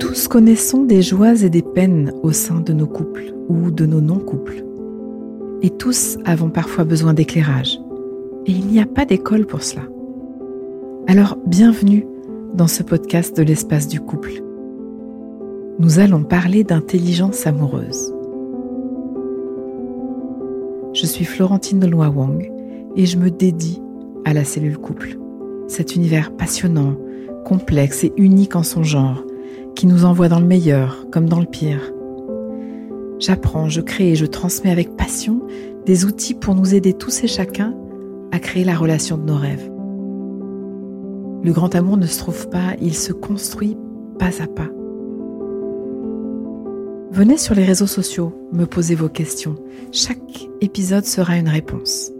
Tous connaissons des joies et des peines au sein de nos couples ou de nos non-couples. Et tous avons parfois besoin d'éclairage. Et il n'y a pas d'école pour cela. Alors bienvenue dans ce podcast de l'espace du couple. Nous allons parler d'intelligence amoureuse. Je suis Florentine de Wang et je me dédie à la cellule couple. Cet univers passionnant, complexe et unique en son genre, qui nous envoie dans le meilleur comme dans le pire. J'apprends, je crée et je transmets avec passion des outils pour nous aider tous et chacun à créer la relation de nos rêves. Le grand amour ne se trouve pas, il se construit pas à pas. Venez sur les réseaux sociaux, me poser vos questions. Chaque épisode sera une réponse.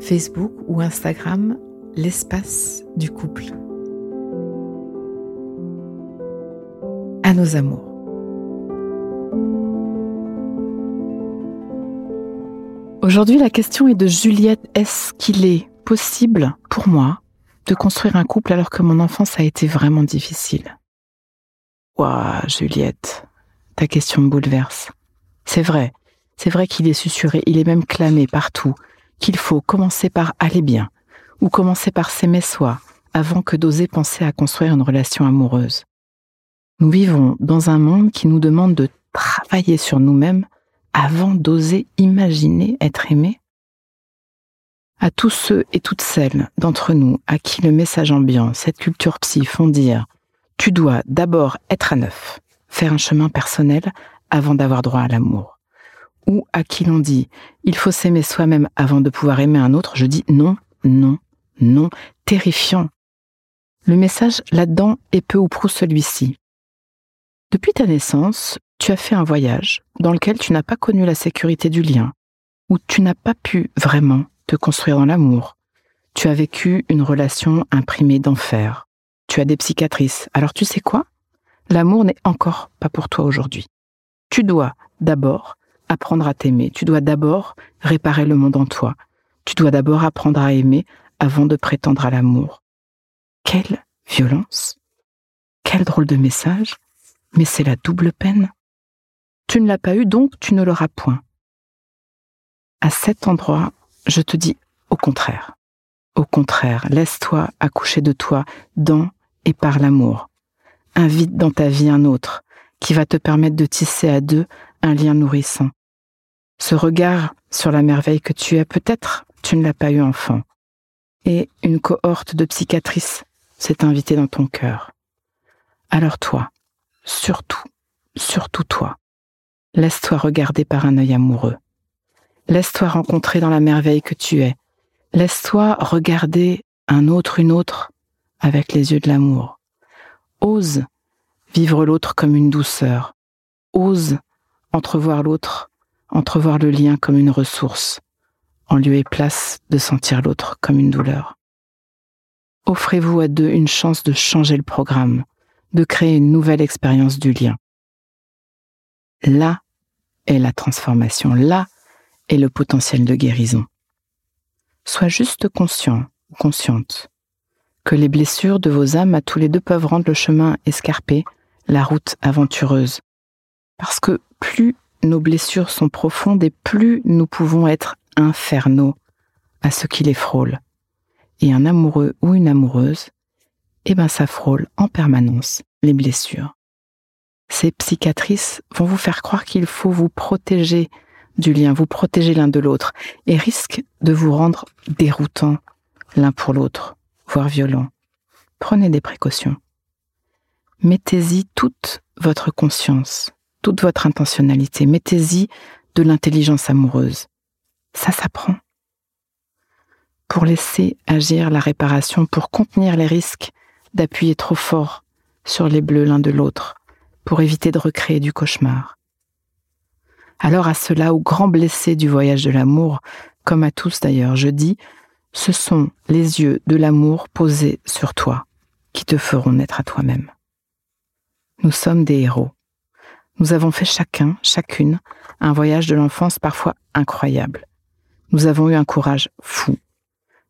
Facebook ou Instagram, l'espace du couple. À nos amours. Aujourd'hui, la question est de Juliette. Est-ce qu'il est possible pour moi de construire un couple alors que mon enfance a été vraiment difficile? Ouah, Juliette, ta question me bouleverse. C'est vrai, c'est vrai qu'il est susurré, il est même clamé partout, qu'il faut commencer par aller bien, ou commencer par s'aimer soi, avant que d'oser penser à construire une relation amoureuse. Nous vivons dans un monde qui nous demande de travailler sur nous-mêmes avant d'oser imaginer être aimé. À tous ceux et toutes celles d'entre nous à qui le message ambiant, cette culture psy font dire Tu dois d'abord être à neuf, faire un chemin personnel avant d'avoir droit à l'amour. Ou à qui l'on dit il faut s'aimer soi-même avant de pouvoir aimer un autre, je dis non, non, non, terrifiant. Le message là-dedans est peu ou prou celui-ci. Depuis ta naissance, tu as fait un voyage dans lequel tu n'as pas connu la sécurité du lien, où tu n'as pas pu vraiment te construire dans l'amour. Tu as vécu une relation imprimée d'enfer. Tu as des psychiatrices. Alors tu sais quoi? L'amour n'est encore pas pour toi aujourd'hui. Tu dois d'abord apprendre à t'aimer, tu dois d'abord réparer le monde en toi, tu dois d'abord apprendre à aimer avant de prétendre à l'amour. Quelle violence Quel drôle de message Mais c'est la double peine. Tu ne l'as pas eu, donc tu ne l'auras point. À cet endroit, je te dis au contraire. Au contraire, laisse-toi accoucher de toi dans et par l'amour invite dans ta vie un autre qui va te permettre de tisser à deux un lien nourrissant. Ce regard sur la merveille que tu es, peut-être tu ne l'as pas eu enfant. Et une cohorte de psychiatrices s'est invitée dans ton cœur. Alors toi, surtout, surtout toi, laisse-toi regarder par un œil amoureux. Laisse-toi rencontrer dans la merveille que tu es. Laisse-toi regarder un autre, une autre, avec les yeux de l'amour. Ose vivre l'autre comme une douceur. Ose entrevoir l'autre, entrevoir le lien comme une ressource, en lieu et place de sentir l'autre comme une douleur. Offrez-vous à deux une chance de changer le programme, de créer une nouvelle expérience du lien. Là est la transformation, là est le potentiel de guérison. Sois juste conscient ou consciente que les blessures de vos âmes à tous les deux peuvent rendre le chemin escarpé, la route aventureuse. Parce que plus nos blessures sont profondes et plus nous pouvons être infernaux à ce qui les frôle. Et un amoureux ou une amoureuse, eh ben ça frôle en permanence les blessures. Ces psychiatrices vont vous faire croire qu'il faut vous protéger du lien, vous protéger l'un de l'autre, et risquent de vous rendre déroutant l'un pour l'autre voire violent. Prenez des précautions. Mettez-y toute votre conscience, toute votre intentionnalité. Mettez-y de l'intelligence amoureuse. Ça s'apprend. Pour laisser agir la réparation, pour contenir les risques d'appuyer trop fort sur les bleus l'un de l'autre, pour éviter de recréer du cauchemar. Alors à ceux-là, aux grands blessés du voyage de l'amour, comme à tous d'ailleurs, je dis, ce sont les yeux de l'amour posés sur toi qui te feront naître à toi-même. Nous sommes des héros. Nous avons fait chacun, chacune, un voyage de l'enfance parfois incroyable. Nous avons eu un courage fou.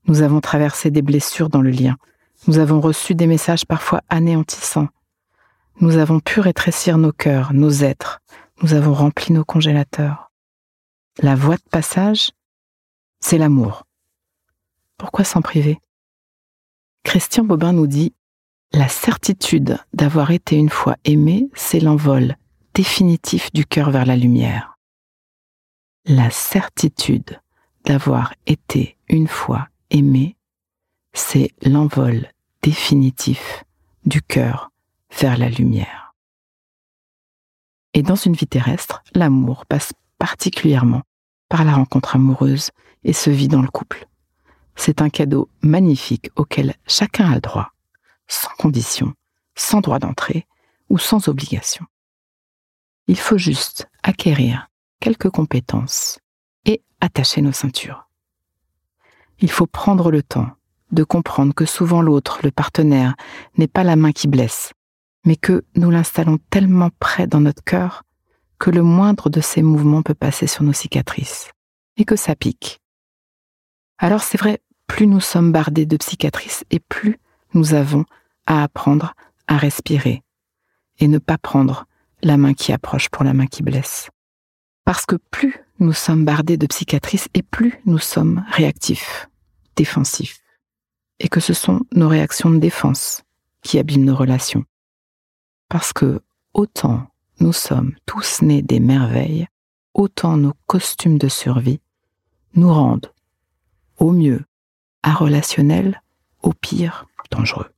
Nous avons traversé des blessures dans le lien. Nous avons reçu des messages parfois anéantissants. Nous avons pu rétrécir nos cœurs, nos êtres. Nous avons rempli nos congélateurs. La voie de passage, c'est l'amour. Pourquoi s'en priver? Christian Bobin nous dit La certitude d'avoir été une fois aimé, c'est l'envol définitif du cœur vers la lumière. La certitude d'avoir été une fois aimé, c'est l'envol définitif du cœur vers la lumière. Et dans une vie terrestre, l'amour passe particulièrement par la rencontre amoureuse et se vit dans le couple. C'est un cadeau magnifique auquel chacun a droit, sans condition, sans droit d'entrée ou sans obligation. Il faut juste acquérir quelques compétences et attacher nos ceintures. Il faut prendre le temps de comprendre que souvent l'autre, le partenaire, n'est pas la main qui blesse, mais que nous l'installons tellement près dans notre cœur que le moindre de ses mouvements peut passer sur nos cicatrices, et que ça pique. Alors c'est vrai, plus nous sommes bardés de cicatrices et plus nous avons à apprendre à respirer et ne pas prendre la main qui approche pour la main qui blesse. Parce que plus nous sommes bardés de cicatrices et plus nous sommes réactifs, défensifs, et que ce sont nos réactions de défense qui abîment nos relations. Parce que autant nous sommes tous nés des merveilles, autant nos costumes de survie nous rendent, au mieux, relationnel, au pire, dangereux.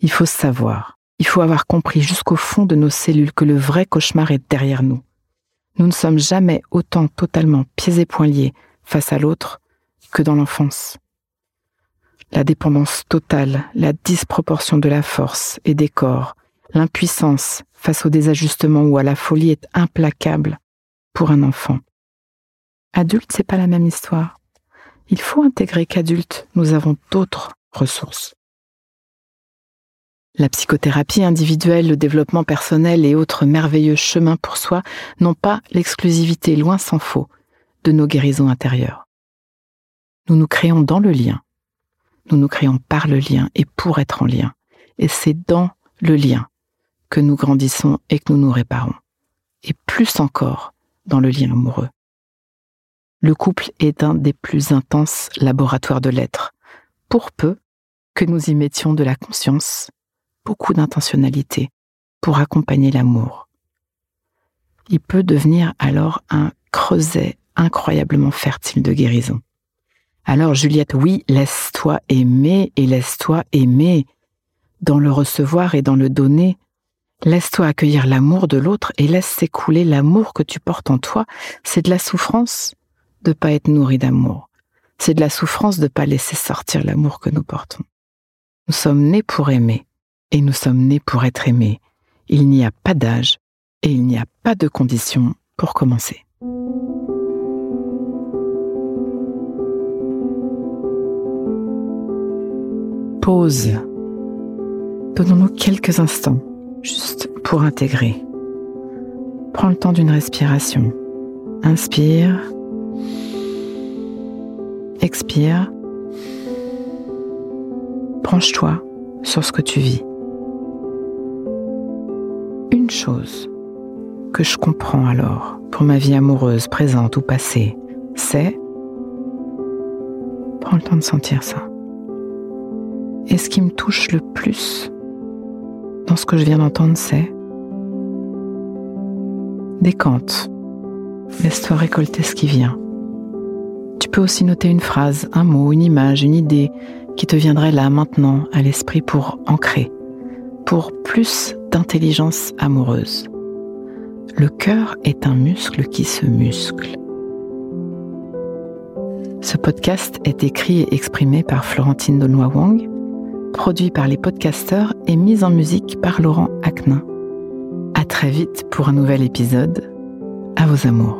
Il faut savoir, il faut avoir compris jusqu'au fond de nos cellules que le vrai cauchemar est derrière nous. Nous ne sommes jamais autant totalement pieds et poings liés face à l'autre que dans l'enfance. La dépendance totale, la disproportion de la force et des corps, l'impuissance face au désajustement ou à la folie est implacable pour un enfant. Adulte, c'est pas la même histoire il faut intégrer qu'adultes, nous avons d'autres ressources. La psychothérapie individuelle, le développement personnel et autres merveilleux chemins pour soi n'ont pas l'exclusivité, loin s'en faut, de nos guérisons intérieures. Nous nous créons dans le lien. Nous nous créons par le lien et pour être en lien. Et c'est dans le lien que nous grandissons et que nous nous réparons. Et plus encore dans le lien amoureux. Le couple est un des plus intenses laboratoires de l'être, pour peu que nous y mettions de la conscience, beaucoup d'intentionnalité, pour accompagner l'amour. Il peut devenir alors un creuset incroyablement fertile de guérison. Alors Juliette, oui, laisse-toi aimer et laisse-toi aimer dans le recevoir et dans le donner. Laisse-toi accueillir l'amour de l'autre et laisse s'écouler l'amour que tu portes en toi. C'est de la souffrance, de pas être nourri d'amour. C'est de la souffrance de pas laisser sortir l'amour que nous portons. Nous sommes nés pour aimer et nous sommes nés pour être aimés. Il n'y a pas d'âge et il n'y a pas de conditions pour commencer. Pause. Donnons-nous quelques instants, juste pour intégrer. Prends le temps d'une respiration. Inspire Expire. Branche-toi sur ce que tu vis. Une chose que je comprends alors pour ma vie amoureuse, présente ou passée, c'est... Prends le temps de sentir ça. Et ce qui me touche le plus dans ce que je viens d'entendre, c'est... Décante. Laisse-toi récolter ce qui vient. Tu peux aussi noter une phrase, un mot, une image, une idée qui te viendrait là maintenant à l'esprit pour ancrer, pour plus d'intelligence amoureuse. Le cœur est un muscle qui se muscle. Ce podcast est écrit et exprimé par Florentine Donois Wang, produit par les podcasteurs et mis en musique par Laurent Aknin. À très vite pour un nouvel épisode. À vos amours.